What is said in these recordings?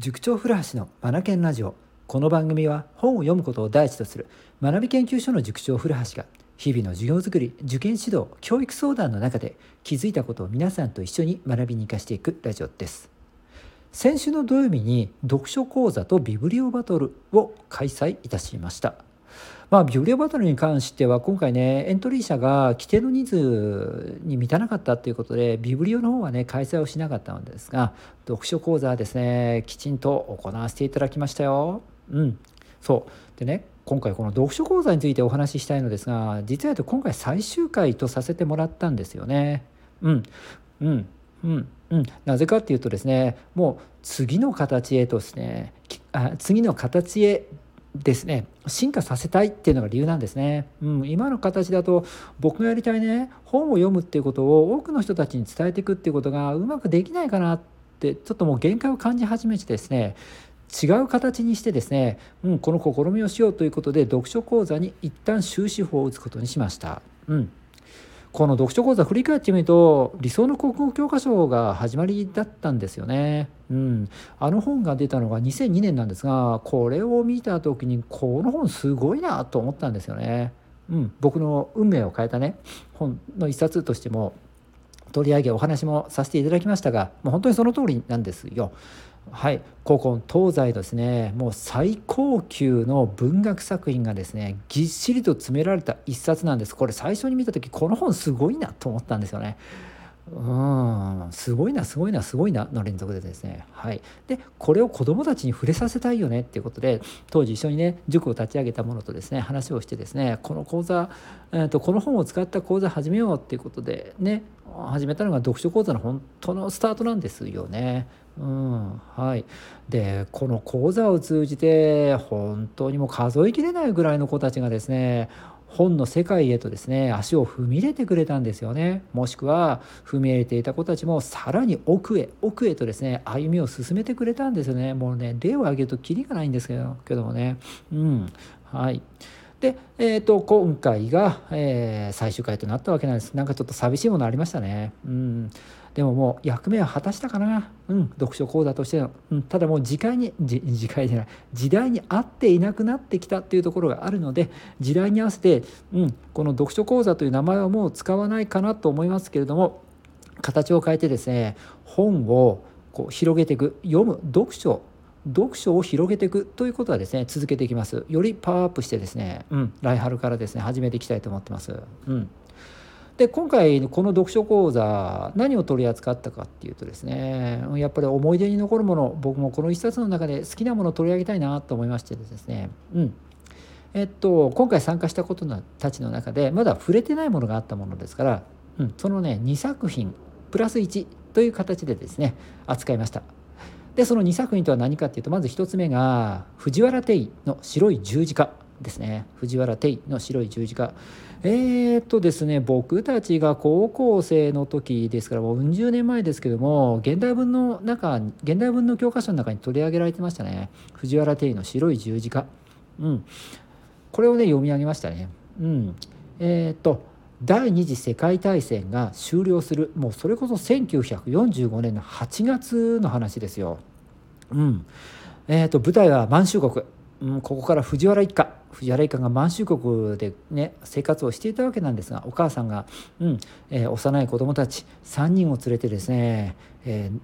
塾長古橋のマナケンラジオ。この番組は本を読むことを第一とする学び研究所の塾長古橋が日々の授業づくり受験指導教育相談の中で気づいたことを皆さんと一緒に学びに生かしていくラジオです。先週の土曜日に読書講座とビブリオバトルを開催いたしました。まあ、ビブリオバトルに関しては今回ねエントリー者が規定の人数に満たなかったということでビブリオの方はね開催をしなかったのですが読書講座はですねきちんと行わせていただきましたよ。うん、そう。でね今回この読書講座についてお話ししたいのですが実は今回最終回とさせてもらったんですよね。うん。うん。うん。うん、なぜかっていうとですねもう次の形へとですねあ次の形へですね進化させたいっていうのが理由なんですね、うん、今の形だと僕がやりたいね本を読むっていうことを多くの人たちに伝えていくっていうことがうまくできないかなってちょっともう限界を感じ始めてですね違う形にしてですね、うん、この試みをしようということで読書講座に一旦終止符を打つことにしました。うんこの読書講座振り返ってみると理想の国語教科書が始まりだったんですよね。うん、あの本が出たのが2002年なんですがこれを見た時にこの本すごいなと思ったんですよね。うん、僕の運命を変えたね本の一冊としても取り上げお話もさせていただきましたがもう本当にその通りなんですよ。はい古今東西ですねもう最高級の文学作品がですねぎっしりと詰められた一冊なんですこれ最初に見た時この本すごいなと思ったんですよね。うんすごいなすごいなすごいなの連続でですね。はい。でこれを子どもたちに触れさせたいよねっていうことで当時一緒にね塾を立ち上げたものとですね話をしてですねこの講座、えーと、この本を使った講座始めようっていうことでね始めたのが読書講座の本当のスタートなんですよね。うんはい、でこの講座を通じて本当にもう数えきれないぐらいの子たちがですね本の世界へとですね足を踏み入れてくれたんですよね。もしくは踏み入れていた子たちもさらに奥へ奥へとですね歩みを進めてくれたんですよね。もうね例を挙げるときりがないんですけどけどもね。うん。はい。で、えーと、今回が、えー、最終回となったわけなんです。なんかちょっと寂しいものありましたね。うん。でももう役目は果たしたかな、うん、読書講座としての、うん、ただもう時代に時代じゃない。時代に合っていなくなってきたっていうところがあるので時代に合わせて、うん、この読書講座という名前はもう使わないかなと思いますけれども形を変えてですね本をこう広げていく。読む読書読書を広げていくということはですね続けていきます。よりパワーアップしてですね、うん、来春からですね始めていきたいと思ってます。うん。で今回この読書講座何を取り扱ったかっていうとですねやっぱり思い出に残るもの僕もこの一冊の中で好きなものを取り上げたいなと思いましてですね。うん。えっと今回参加したことたちの中でまだ触れてないものがあったものですから、うん、そのね2作品プラス1という形でですね扱いましたでその2作品とは何かっていうとまず1つ目が藤原定の白い十字架ですね。藤原定の白い十字架。えー、っとですね僕たちが高校生の時ですからもううん十年前ですけども現代文の中現代文の教科書の中に取り上げられてましたね。藤原定の白い十字架。うん。これをね読み上げましたね。うん。えー、っと第二次世界大戦が終了する。もうそれこそ1945年の8月の話ですよ。うん。えーと舞台は満州国。うん、ここから藤原一家。藤原一家が満州国でね生活をしていたわけなんですがお母さんが、うんえー、幼い子供たち3人を連れてですね、えー、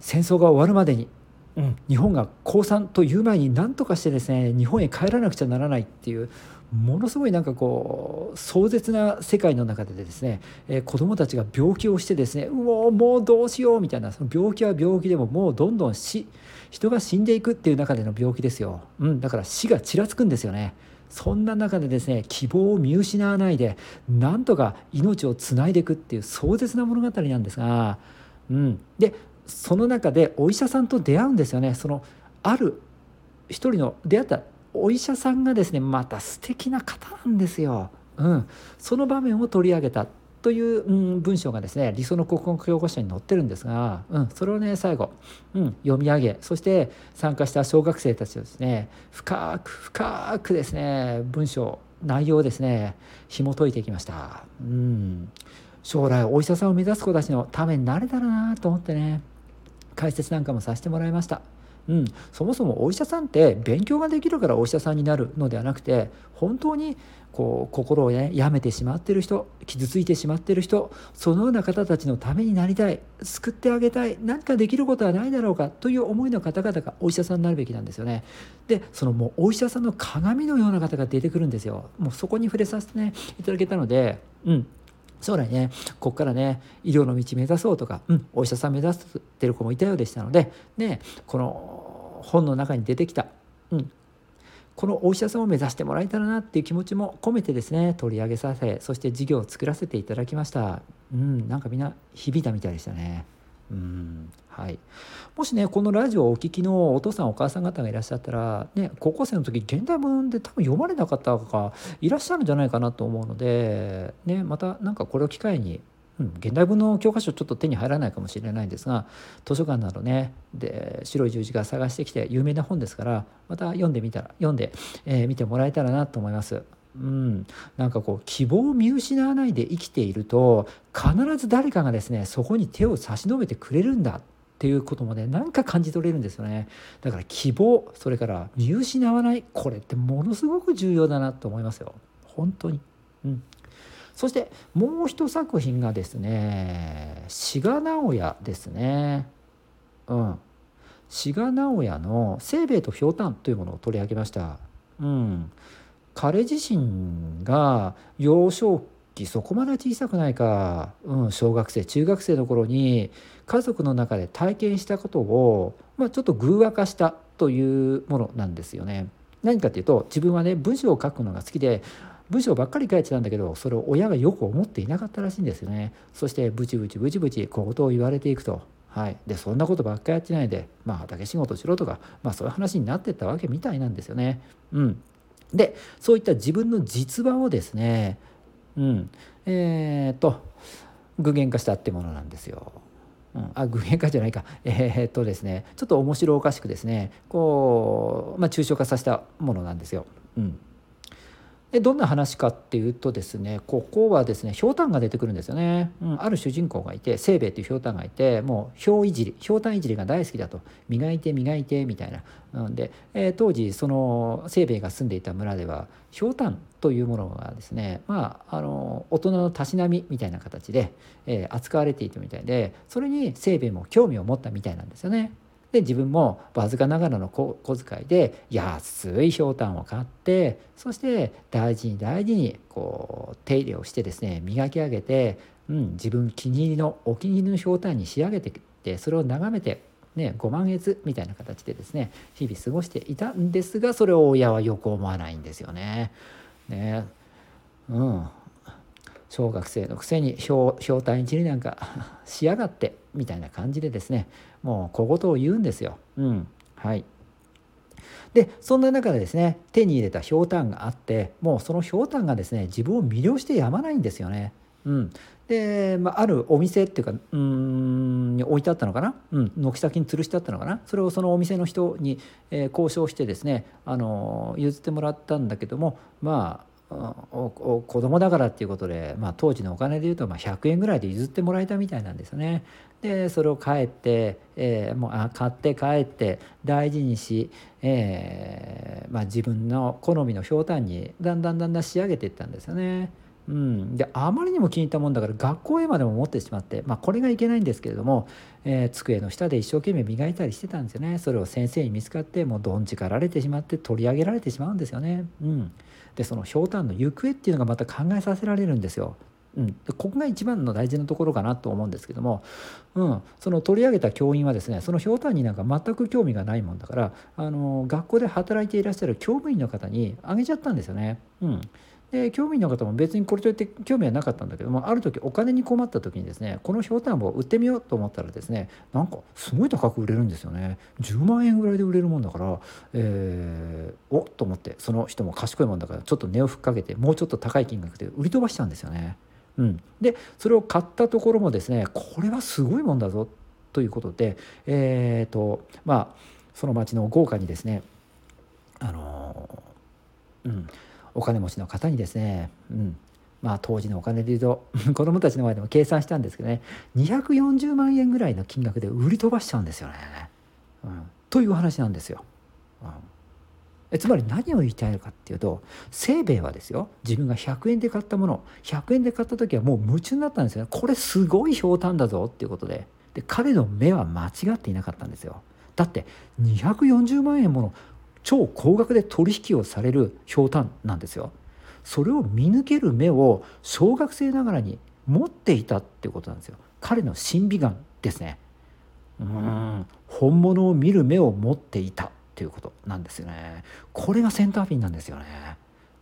戦争が終わるまでに、うん、日本が降参という前に何とかしてですね日本へ帰らなくちゃならないっていうものすごいなんかこう壮絶な世界の中でですね、えー、子どもたちが病気をしてですねうおもうどうしようみたいなその病気は病気でももうどんどん死人が死んでいくっていう中での病気ですよ、うん、だから死がちらつくんですよね。そんな中でですね希望を見失わないでなんとか命をつないでいくっていう壮絶な物語なんですが、うん、でその中でお医者さんと出会うんですよねそのある一人の出会ったお医者さんがですねまた素敵な方なんですよ。うん、その場面を取り上げたという、うん、文章がですね理想の国語教科書に載ってるんですが、うん、それをね最後、うん、読み上げそして参加した小学生たちをですね深く深くですね文章内容をですね紐解いていきました。うん将来お医者さんを目指す子たちのためになれたらなと思ってね解説なんかもさせてもらいました。うん、そもそもお医者さんって勉強ができるからお医者さんになるのではなくて本当にこう心をね病めてしまってる人傷ついてしまってる人そのような方たちのためになりたい救ってあげたい何かできることはないだろうかという思いの方々がお医者さんになるべきなんですよね。でそのもうお医者さんの鏡のような方が出てくるんですよ。もうそこに触れさせてねいただけたのでうん将来ねこっからね医療の道目指そうとか、うん、お医者さん目指してる子もいたようでしたのでねこの本の中に出てきた、うん、このお医者さんを目指してもらえたらなっていう気持ちも込めてですね取り上げさせそして事業を作らせていただきました。うんなんかみんな響いたみたいでしたね。うんはい、もしねこのラジオをお聞きのお父さんお母さん方がいらっしゃったら、ね、高校生の時現代文で多分読まれなかった方がいらっしゃるんじゃないかなと思うので、ね、また何かこれを機会に、うん、現代文の教科書ちょっと手に入らないかもしれないんですが図書館などねで白い十字架探してきて有名な本ですからまた読んでみたら読んで、えー、見てもらえたらなと思います。うん、なんかこう希望を見失わないで生きていると必ず誰かがですねそこに手を差し伸べてくれるんだっていうこともねなんか感じ取れるんですよね。だから希望それから見失わないこれってものすごく重要だなと思いますよ。本当に。うん。そしてもう一作品がですね志賀直哉ですね。うん。志賀直哉の「清兵衛とひょうたん」というものを取り上げました。うん。彼自身が幼少期そこまで小さくないか、うん、小学生中学生の頃に家族の中で体験したことを、まあ、ちょっと偶話化したというものなんですよね。何かっていうと自分はね文章を書くのが好きで文章ばっかり書いてたんだけどそれを親がよく思っていなかったらしいんですよね。そしてブチブチブチブチ小言を言われていくと。はい、でそんなことばっかりやってないで、まあ、畑仕事しろとか、まあ、そういう話になってったわけみたいなんですよね。うん、でそういった自分の実話をですね、うん、えー、と具現化したってものなんですよ。うん、あ具現化じゃないかえー、っとですねちょっと面白おかしくですねこう、まあ、抽象化させたものなんですよ。うんでどんな話かっていうとですねここはですねひょうたんが出てくるんですよね、うん、ある主人公がいて清兵衛っていうひょうたんがいてもうひょういじりひょうたんいじりが大好きだと。磨いて磨いてみたいな。なんで、えー、当時その清兵衛が住んでいた村ではひょうたんというものがですねまああの大人のたしなみみたいな形で、えー、扱われていたみたいでそれに清兵衛も興味を持ったみたいなんですよね。で自分もわずかながらの小遣いで安いひょうたんを買ってそして大事に大事にこう手入れをしてですね磨き上げて、うん、自分気に入りのお気に入りのひょうたんに仕上げてってそれを眺めてね、ご満悦みたいな形でですね日々過ごしていたんですがそれを親はよく思わないんですよね。ねうん小学生のくせにひょうたんいじりなんか しやがってみたいな感じでですねもう小言を言うんですよ。うん。はい。でそんな中でですね手に入れたひょうたんがあってもうそのひょうたんがですね自分を魅了してやまないんですよね。うん、で、まあ、あるお店っていうかうんに置いてあったのかな、うん、軒先に吊るしてあったのかな？それをそのお店の人に、えー、交渉してですねあの譲ってもらったんだけどもまあ子供だからっていうことで、まあ、当時のお金でいうとまあ100円ぐらいで譲ってもらえたみたいなんですよね。でそれを帰って、えー、もうあ買って帰って大事にし、えーまあ、自分の好みのひょうたんにだんだんだんだん仕上げていったんですよね。うん、であまりにも気に入ったもんだから学校へまでも持ってしまって、まあ、これがいけないんですけれども、えー、机の下で一生懸命磨いたりしてたんですよねそれを先生に見つかってもうどんちかられてしまって取り上げられてしまうんですよね。うん、でそのひょうたんの行方っていうのがまた考えさせられるんですよ。うん、でここが一番の大事なところかなと思うんですけども、うん、その取り上げた教員はですねそのひょうたんになんか全く興味がないもんだからあの学校で働いていらっしゃる教務員の方にあげちゃったんですよね。うんで興味の方も別にこれといって興味はなかったんだけどもある時お金に困った時にですねこのひょうたんを売ってみようと思ったらですねなんかすごい高く売れるんですよね。10万円ぐらいで売れるもんだから、えー、おっと思ってその人も賢いもんだからちょっと値をふっかけてもうちょっと高い金額で売り飛ばしちゃうんですよね。うん、でそれを買ったところもですねこれはすごいもんだぞということでえっ、ー、とまあその町の豪華にですねあのうん。お金持ちの方にですね、うん。まあ当時のお金で言うと 子供たちの前でも計算したんですけどね240万円ぐらいの金額で売り飛ばしちゃうんですよね。うん、という話なんですよ。うん。えつまり何を言いたいのかっていうと清兵衛はですよ自分が100円で買ったもの100円で買った時はもう夢中になったんですよね。これすごいひょうたんだぞっていうことで。で彼の目は間違っていなかったんですよ。だって240万円もの超高額で取引をされるひょうたんなんですよ。それを見抜ける目を小学生ながらに持っていたっていうことなんですよ。彼の審美眼ですね。うん。本物を見る目を持っていたっていうことなんですよね。これがセンターピンなんですよね。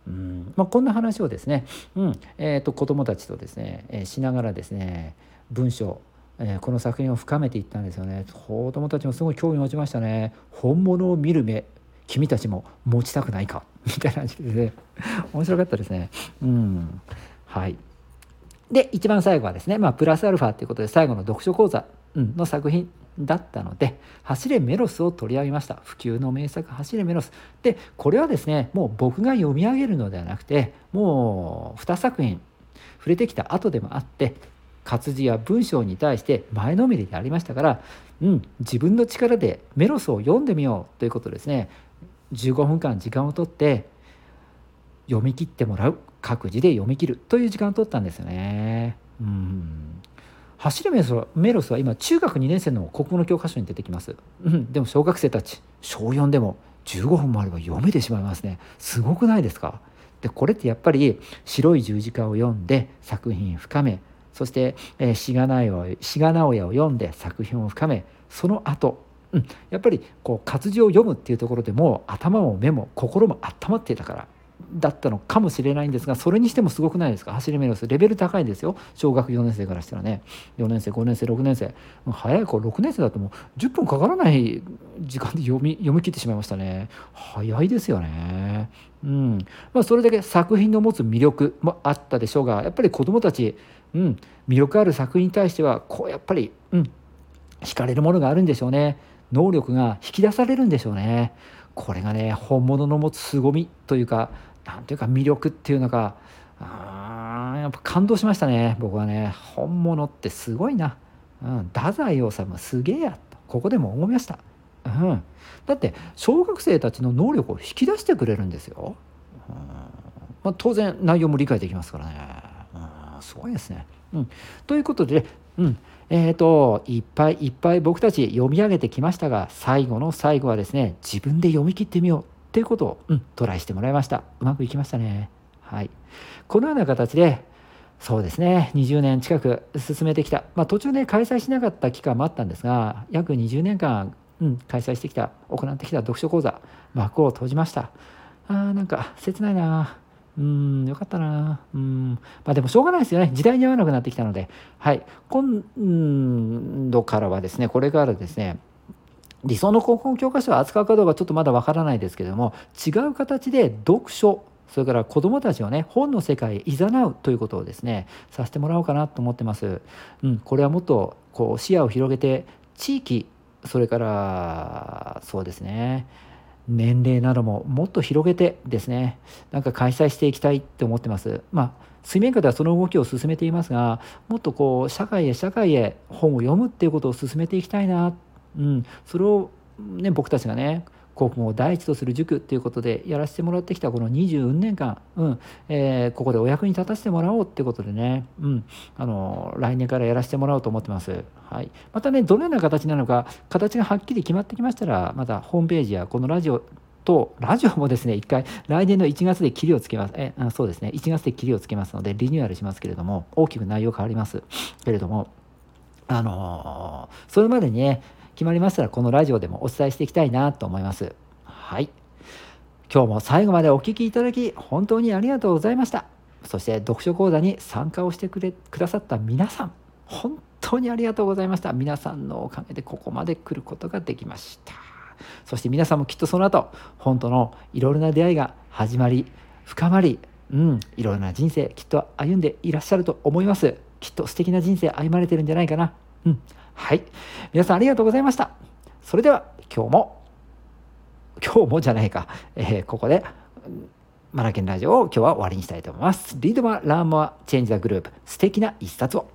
うん。まあ、こんな話をですね、うん。えーと、子どもたちとですね、えー、しながらですね文章、えー、この作品を深めていったんですよね。子どもたちもすごい興味を持ちましたね。本物を見る目君たちも持ちたくないか？みたいな感じでね。面白かったですね。うん。はい。で一番最後はですね、まあ、プラスアルファということで最後の読書講座の作品だったので「走れメロス」を取り上げました。普及の名作「走れメロス」でこれはですねもう僕が読み上げるのではなくてもう2作品触れてきた後でもあって活字や文章に対して前のめりでありましたから、うん、自分の力でメロスを読んでみようということですね。15分間時間をとって読み切ってもらう。各自で読み切るという時間を取ったんですよね。うん。走るメロスは今中学2年生の国語の教科書に出てきます、うん、でも小学生たち小4でも15分もあれば読めてしまいますね。すごくないですか？でこれってやっぱり白い十字架を読んで作品深め。そして、えー、志賀直哉を読んで作品を深め。その後うん、やっぱりこう活字を読むっていうところでも頭も目も心も温まっていたからだったのかもしれないんですがそれにしてもすごくないですか？走りメロスレベル高いですよ。小学4年生からしたらね。4年生5年生6年生。早い子6年生だともう10分かからない時間で読み読み切ってしまいましたね。早いですよね。うん。まあそれだけ作品の持つ魅力もあったでしょうがやっぱり子どもたち、うん、魅力ある作品に対してはこうやっぱり、うん、惹かれるものがあるんでしょうね。能力が引き出されるんでしょうね。これがね本物の持つ凄みというか何ていうか魅力っていうのがあやっぱ感動しましたね。僕はね本物ってすごいな、うん、太宰治すげえやと。ここでも思いました、うん、だって小学生たちの能力を引き出してくれるんですよ、うん。まあ、当然内容も理解できますからね、うん、すごいですね、うん、ということで、うん。えーと、いっぱいいっぱい僕たち読み上げてきましたが最後の最後はですね自分で読み切ってみようっていうことを、うん、トライしてもらいました。うまくいきましたね。はい。このような形でそうですね。20年近く進めてきた、まあ、途中で開催しなかった期間もあったんですが約20年間、うん、開催してきた行ってきた読書講座幕を閉じました。あーなんか切ないなうん、よかったな。うん。まあでもしょうがないですよね。時代に合わなくなってきたので。はい。今度からはですね、これからですね、理想の高校教科書を扱うかどうかちょっとまだわからないですけども、違う形で読書、それから子どもたちをね、本の世界へ誘うということをですね、させてもらおうかなと思ってます。うん、これはもっとこう視野を広げて、地域、それからそうですね、年齢などももっと広げてですねなんか開催していきたいって思ってます。まあ水面下ではその動きを進めていますがもっとこう社会へ社会へ本を読むっていうことを進めていきたいな、うん、それを、ね、僕たちがね国語を第一とする塾っていうことでやらせてもらってきたこの20年間、うんえー、ここでお役に立たせてもらおうっていうことでね、うん、あの来年からやらせてもらおうと思ってます。はい、またねどのような形なのか形がはっきり決まってきましたらまたホームページやこのラジオとラジオもですね一回来年の1月で切りをつけます。えそうですね。1月で切りをつけますのでリニューアルしますけれども大きく内容変わりますけれどもあのー、それまでにね決まりましたらこのラジオでもお伝えしていきたいなと思います。はい。今日も最後までお聴きいただき本当にありがとうございました。そして読書講座に参加をしてくれくださった皆さん本当にありがとうございました。皆さんのおかげでここまで来ることができました。そして皆さんもきっとその後本当のいろいろな出会いが始まり深まりうんいろいろな人生きっと歩んでいらっしゃると思います。きっと素敵な人生歩まれてるんじゃないかな。うん。はい。皆さんありがとうございました。それでは今日も、今日もじゃないか、えー、ここでマナケンラジオを今日は終わりにしたいと思います。 Read more, learn more, change the globe 素敵な一冊を。